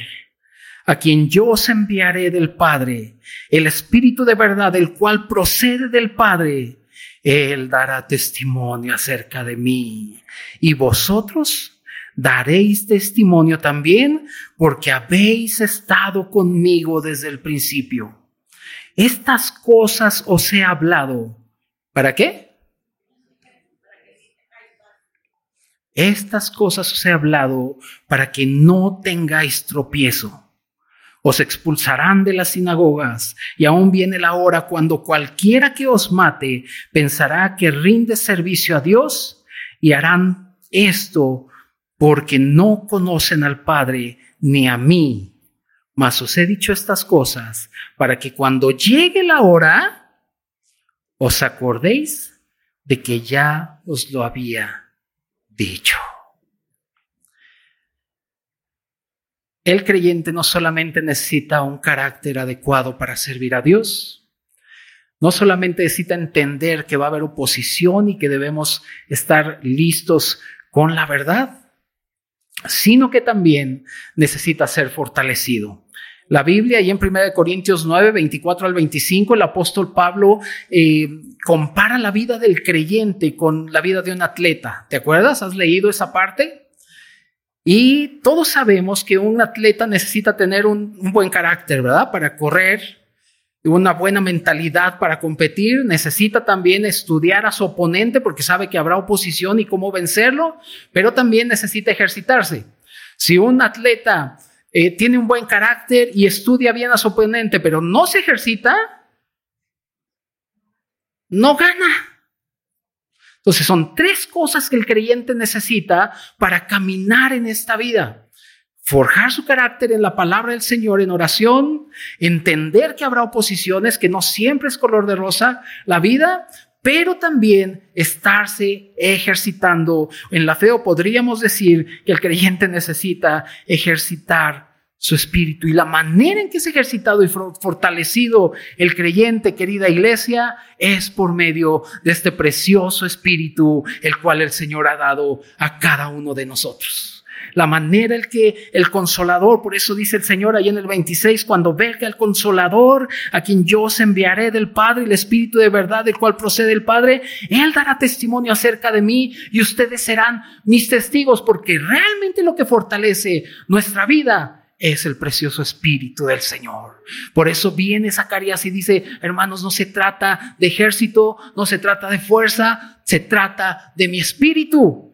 a quien yo os enviaré del Padre, el Espíritu de verdad, el cual procede del Padre, Él dará testimonio acerca de mí. Y vosotros daréis testimonio también, porque habéis estado conmigo desde el principio. Estas cosas os he hablado. ¿Para qué? Estas cosas os he hablado para que no tengáis tropiezo. Os expulsarán de las sinagogas y aún viene la hora cuando cualquiera que os mate pensará que rinde servicio a Dios y harán esto porque no conocen al Padre ni a mí. Mas os he dicho estas cosas para que cuando llegue la hora os acordéis de que ya os lo había dicho. El creyente no solamente necesita un carácter adecuado para servir a Dios, no solamente necesita entender que va a haber oposición y que debemos estar listos con la verdad, sino que también necesita ser fortalecido. La Biblia, y en 1 Corintios 9, 24 al 25, el apóstol Pablo eh, compara la vida del creyente con la vida de un atleta. ¿Te acuerdas? ¿Has leído esa parte? Y todos sabemos que un atleta necesita tener un, buen carácter, ¿verdad? Para correr, una buena mentalidad para competir, necesita también estudiar a su oponente porque sabe que habrá oposición y cómo vencerlo, pero también necesita ejercitarse. Si un atleta eh, tiene un buen carácter y estudia bien a su oponente, pero no se ejercita, no gana. Entonces son tres cosas que el creyente necesita para caminar en esta vida. Forjar su carácter en la palabra del Señor, en oración, entender que habrá oposiciones, que no siempre es color de rosa la vida, pero también estarse ejercitando en la fe o podríamos decir que el creyente necesita ejercitar su espíritu y la manera en que es ejercitado y fortalecido el creyente, querida iglesia, es por medio de este precioso espíritu, el cual el Señor ha dado a cada uno de nosotros. La manera en que el consolador, por eso dice el Señor ahí en el 26, cuando venga el consolador, a quien yo os enviaré del Padre, el Espíritu de verdad, del cual procede el Padre, Él dará testimonio acerca de mí y ustedes serán mis testigos, porque realmente lo que fortalece nuestra vida es el precioso Espíritu del Señor. Por eso viene Zacarías y dice, hermanos, no se trata de ejército, no se trata de fuerza, se trata de mi espíritu.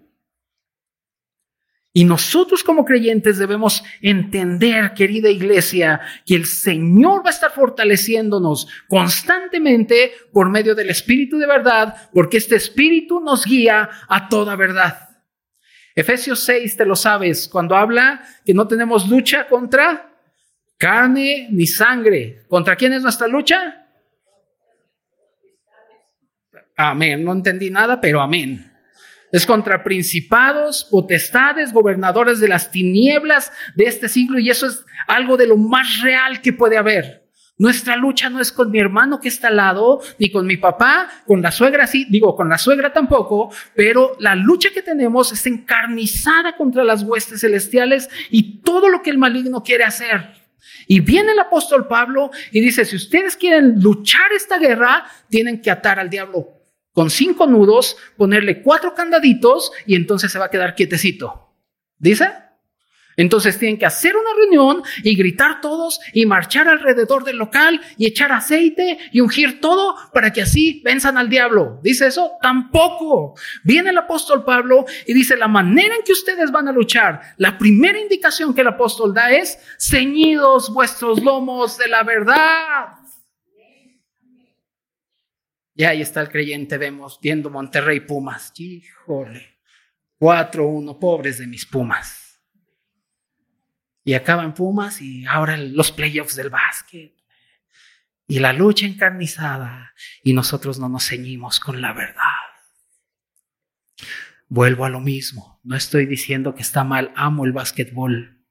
Y nosotros como creyentes debemos entender, querida iglesia, que el Señor va a estar fortaleciéndonos constantemente por medio del Espíritu de verdad, porque este Espíritu nos guía a toda verdad. Efesios 6, te lo sabes, cuando habla que no tenemos lucha contra carne ni sangre. ¿Contra quién es nuestra lucha? Amén. No entendí nada, pero amén. Es contra principados, potestades, gobernadores de las tinieblas de este siglo y eso es algo de lo más real que puede haber. Nuestra lucha no es con mi hermano que está al lado, ni con mi papá, con la suegra sí, digo, con la suegra tampoco, pero la lucha que tenemos es encarnizada contra las huestes celestiales y todo lo que el maligno quiere hacer. Y viene el apóstol Pablo y dice, si ustedes quieren luchar esta guerra, tienen que atar al diablo con cinco nudos, ponerle cuatro candaditos y entonces se va a quedar quietecito. ¿Dice? Entonces tienen que hacer una reunión y gritar todos y marchar alrededor del local y echar aceite y ungir todo para que así venzan al diablo. ¿Dice eso? Tampoco. Viene el apóstol Pablo y dice la manera en que ustedes van a luchar. La primera indicación que el apóstol da es ceñidos vuestros lomos de la verdad. Y ahí está el creyente, vemos, viendo Monterrey Pumas. Híjole, 4-1, pobres de mis Pumas y acaban Pumas y ahora los playoffs del básquet y la lucha encarnizada y nosotros no nos ceñimos con la verdad. Vuelvo a lo mismo, no estoy diciendo que está mal, amo el básquetbol,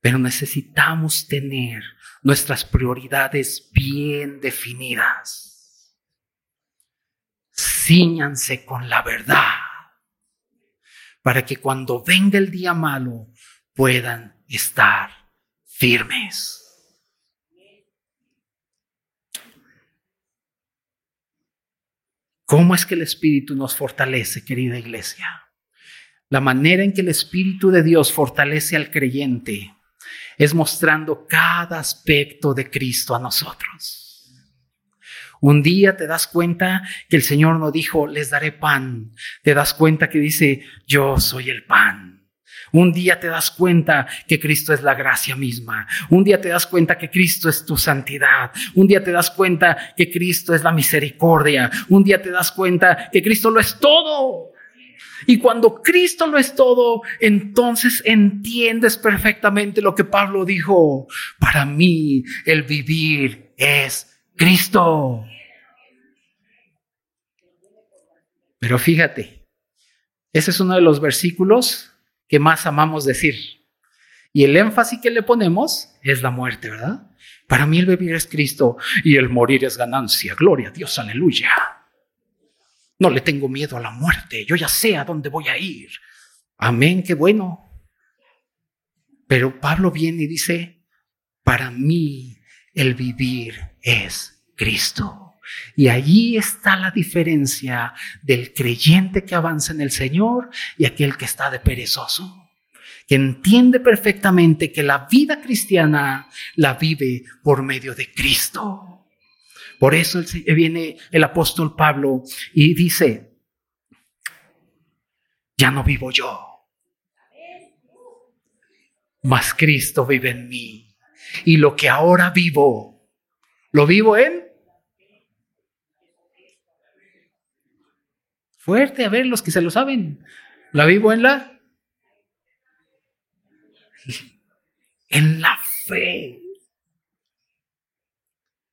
pero necesitamos tener nuestras prioridades bien definidas. Cíñanse con la verdad para que cuando venga el día malo puedan estar firmes. ¿Cómo es que el Espíritu nos fortalece, querida iglesia? La manera en que el Espíritu de Dios fortalece al creyente es mostrando cada aspecto de Cristo a nosotros. Un día te das cuenta que el Señor no dijo, les daré pan. Te das cuenta que dice, yo soy el pan. Un día te das cuenta que Cristo es la gracia misma. Un día te das cuenta que Cristo es tu santidad. Un día te das cuenta que Cristo es la misericordia. Un día te das cuenta que Cristo lo es todo. Y cuando Cristo lo es todo, entonces entiendes perfectamente lo que Pablo dijo. Para mí el vivir es Cristo. Pero fíjate, ese es uno de los versículos que más amamos decir. Y el énfasis que le ponemos es la muerte, ¿verdad? Para mí el vivir es Cristo y el morir es ganancia. Gloria a Dios, aleluya. No le tengo miedo a la muerte, yo ya sé a dónde voy a ir. Amén, qué bueno. Pero Pablo viene y dice, para mí el vivir es Cristo. Y allí está la diferencia del creyente que avanza en el Señor y aquel que está de perezoso, que entiende perfectamente que la vida cristiana la vive por medio de Cristo. Por eso viene el apóstol Pablo y dice, ya no vivo yo, mas Cristo vive en mí. Y lo que ahora vivo, lo vivo en Fuerte, a ver, los que se lo saben. La vivo en la... En la fe.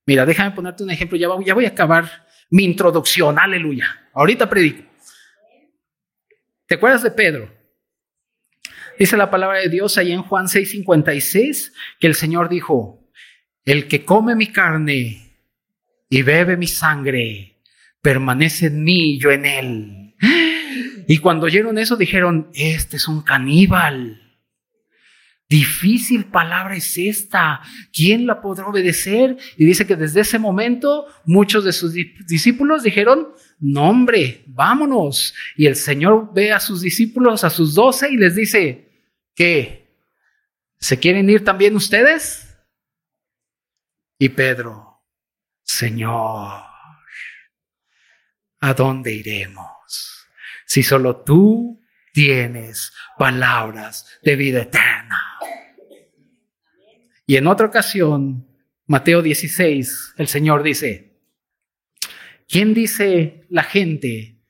Mira, déjame ponerte un ejemplo. Ya voy, a acabar mi introducción. Aleluya. Ahorita predico. ¿Te acuerdas de Pedro? Dice la palabra de Dios ahí en Juan 6:56 que el Señor dijo, el que come mi carne y bebe mi sangre permanece en mí y yo en él. Y cuando oyeron eso dijeron, este es un caníbal. Difícil palabra es esta. ¿Quién la podrá obedecer? Y dice que desde ese momento muchos de sus discípulos dijeron, no hombre, vámonos. Y el Señor ve a sus discípulos, a sus doce, y les dice, ¿qué? ¿Se quieren ir también ustedes? Y Pedro, Señor, ¿a dónde iremos? Si solo tú tienes palabras de vida eterna. Y en otra ocasión, Mateo 16, el Señor dice, ¿quién dice la gente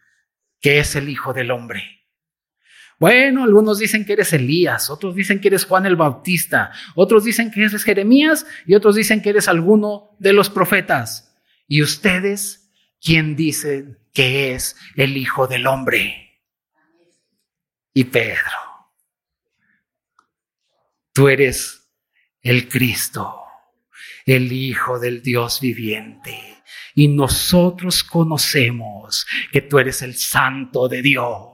que es el Hijo del Hombre? Bueno, algunos dicen que eres Elías, otros dicen que eres Juan el Bautista, otros dicen que eres Jeremías y otros dicen que eres alguno de los profetas. ¿Y ustedes quién dicen que es el Hijo del Hombre. Y Pedro, tú eres el Cristo, el Hijo del Dios viviente. Y nosotros conocemos que tú eres el Santo de Dios.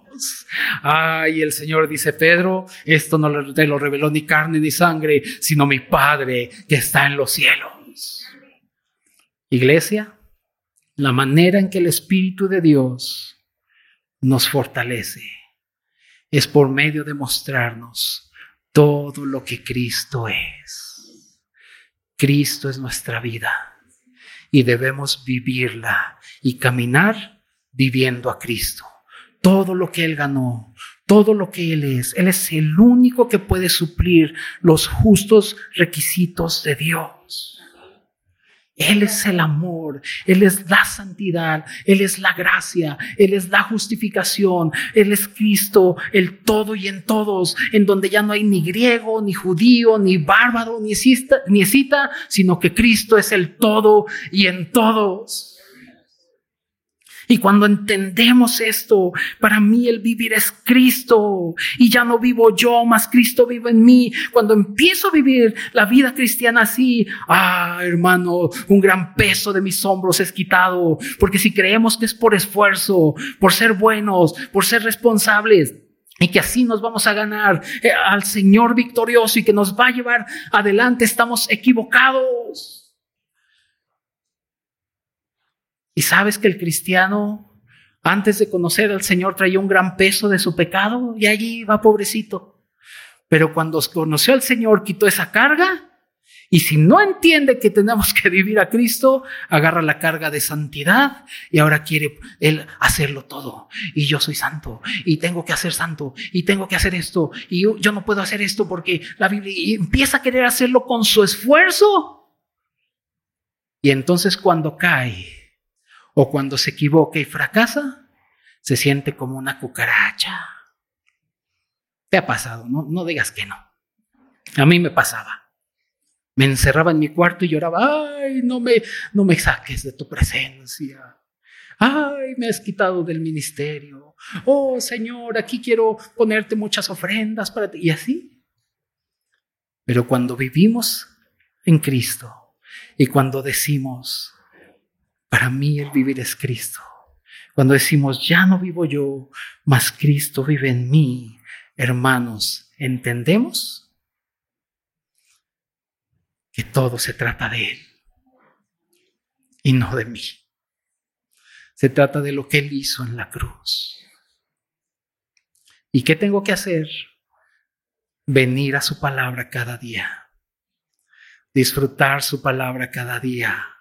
Ay, el Señor dice, Pedro, esto no te lo reveló ni carne ni sangre, sino mi Padre que está en los cielos. Iglesia, la manera en que el Espíritu de Dios nos fortalece es por medio de mostrarnos todo lo que Cristo es. Cristo es nuestra vida y debemos vivirla y caminar viviendo a Cristo. Todo lo que Él ganó, todo lo que Él es, Él es el único que puede suplir los justos requisitos de Dios. Él es el amor, Él es la santidad, Él es la gracia, Él es la justificación, Él es Cristo, el todo y en todos, en donde ya no hay ni griego, ni judío, ni bárbaro, ni cita, ni sino que Cristo es el todo y en todos. Y cuando entendemos esto, para mí el vivir es Cristo y ya no vivo yo, más Cristo vive en mí. Cuando empiezo a vivir la vida cristiana así, ah, hermano, un gran peso de mis hombros es quitado, porque si creemos que es por esfuerzo, por ser buenos, por ser responsables, y que así nos vamos a ganar eh, al Señor victorioso y que nos va a llevar adelante, estamos equivocados. Y sabes que el cristiano, antes de conocer al Señor, traía un gran peso de su pecado y allí va pobrecito. Pero cuando conoció al Señor, quitó esa carga. Y si no entiende que tenemos que vivir a Cristo, agarra la carga de santidad y ahora quiere Él hacerlo todo. Y yo soy santo y tengo que hacer santo y tengo que hacer esto y yo, yo no puedo hacer esto porque la Biblia y empieza a querer hacerlo con su esfuerzo. Y entonces cuando cae, o cuando se equivoca y fracasa, se siente como una cucaracha. ¿Te ha pasado? No, no digas que no. A mí me pasaba. Me encerraba en mi cuarto y lloraba, ay, no me, no me saques de tu presencia. Ay, me has quitado del ministerio. Oh, Señor, aquí quiero ponerte muchas ofrendas para ti. Y así. Pero cuando vivimos en Cristo y cuando decimos, para mí el vivir es Cristo. Cuando decimos, ya no vivo yo, mas Cristo vive en mí, hermanos, ¿entendemos? Que todo se trata de Él y no de mí. Se trata de lo que Él hizo en la cruz. ¿Y qué tengo que hacer? Venir a su palabra cada día. Disfrutar su palabra cada día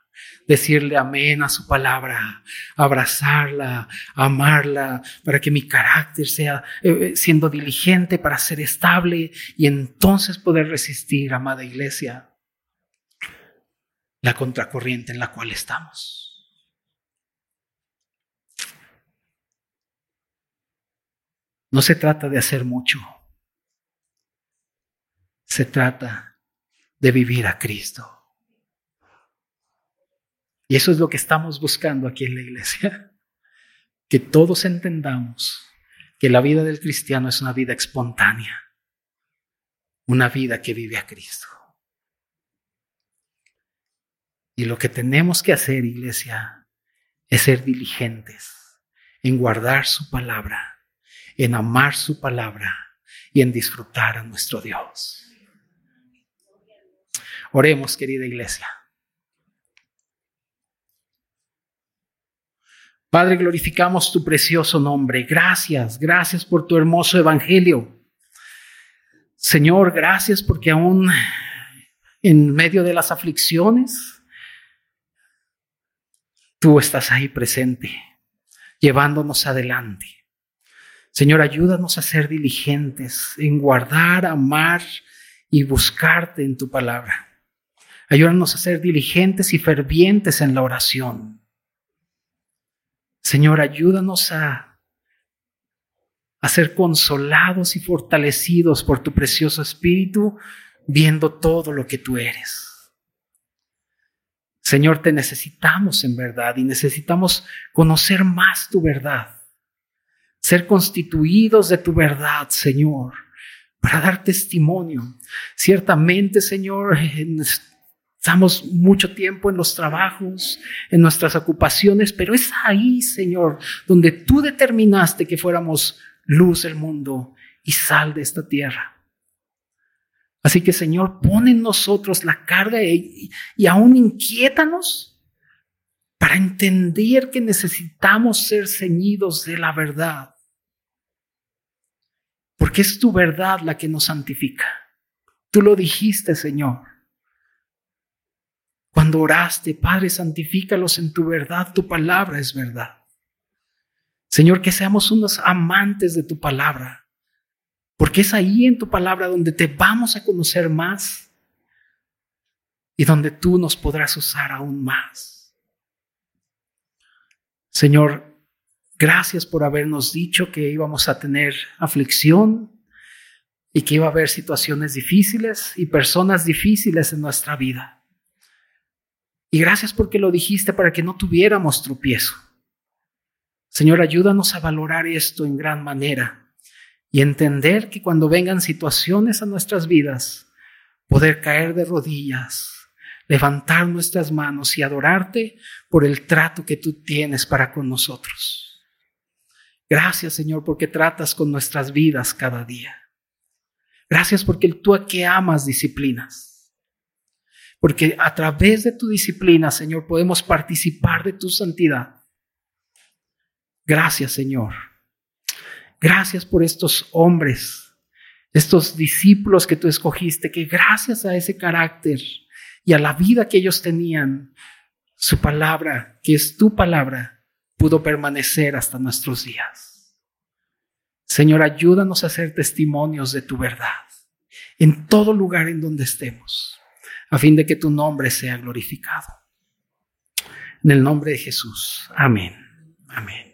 decirle amén a su palabra, abrazarla, amarla, para que mi carácter sea eh, eh, siendo diligente para ser estable y entonces poder resistir, amada iglesia, la contracorriente en la cual estamos. No se trata de hacer mucho. Se trata de vivir a Cristo. Y eso es lo que estamos buscando aquí en la iglesia. Que todos entendamos que la vida del cristiano es una vida espontánea, una vida que vive a Cristo. Y lo que tenemos que hacer, iglesia, es ser diligentes en guardar su palabra, en amar su palabra y en disfrutar a nuestro Dios. Oremos, querida iglesia. Padre, glorificamos tu precioso nombre. Gracias, gracias por tu hermoso evangelio. Señor, gracias porque aún en medio de las aflicciones, tú estás ahí presente, llevándonos adelante. Señor, ayúdanos a ser diligentes en guardar, amar y buscarte en tu palabra. Ayúdanos a ser diligentes y fervientes en la oración. Señor, ayúdanos a, ser consolados y fortalecidos por tu precioso Espíritu, viendo todo lo que tú eres. Señor, te necesitamos en verdad y necesitamos conocer más tu verdad, ser constituidos de tu verdad, Señor, para dar testimonio. Ciertamente, Señor, Estamos mucho tiempo en los trabajos, en nuestras ocupaciones, pero es ahí, Señor, donde tú determinaste que fuéramos luz del mundo y sal de esta tierra. Así que, Señor, pon en nosotros la carga y, y aún inquiétanos para entender que necesitamos ser ceñidos de la verdad porque es tu verdad la que nos santifica. Tú lo dijiste, Señor. Cuando oraste, Padre, santifícalos en tu verdad, tu palabra es verdad. Señor, que seamos unos amantes de tu palabra, porque es ahí en tu palabra donde te vamos a conocer más y donde tú nos podrás usar aún más. Señor, gracias por habernos dicho que íbamos a tener aflicción y que iba a haber situaciones difíciles y personas difíciles en nuestra vida. Y gracias porque lo dijiste para que no tuviéramos tropiezo. Señor, ayúdanos a valorar esto en gran manera y entender que cuando vengan situaciones a nuestras vidas, poder caer de rodillas, levantar nuestras manos y adorarte por el trato que tú tienes para con nosotros. Gracias, Señor, porque tratas con nuestras vidas cada día. Gracias porque tú a que amas disciplinas. Porque a través de tu disciplina, Señor, podemos participar de tu santidad. Gracias, Señor. Gracias por estos hombres, estos discípulos que tú escogiste, que gracias a ese carácter, y a la vida que ellos tenían, su palabra, que es tu palabra, pudo permanecer hasta nuestros días. Señor, ayúdanos a ser testimonios de tu verdad en todo lugar en donde estemos, a fin de que tu nombre sea glorificado. En el nombre de Jesús. Amén. Amén.